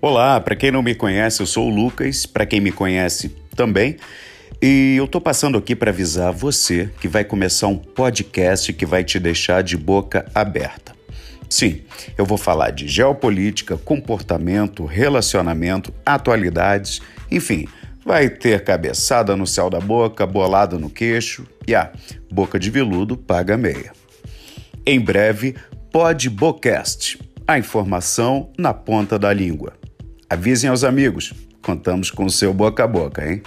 Olá, para quem não me conhece, eu sou o Lucas, para quem me conhece também. E eu tô passando aqui para avisar você que vai começar um podcast que vai te deixar de boca aberta. Sim, eu vou falar de geopolítica, comportamento, relacionamento, atualidades, enfim, vai ter cabeçada no céu da boca, bolada no queixo e a ah, boca de veludo paga meia. Em breve, Podbocast, a informação na ponta da língua. Avisem aos amigos, contamos com o seu boca a boca, hein?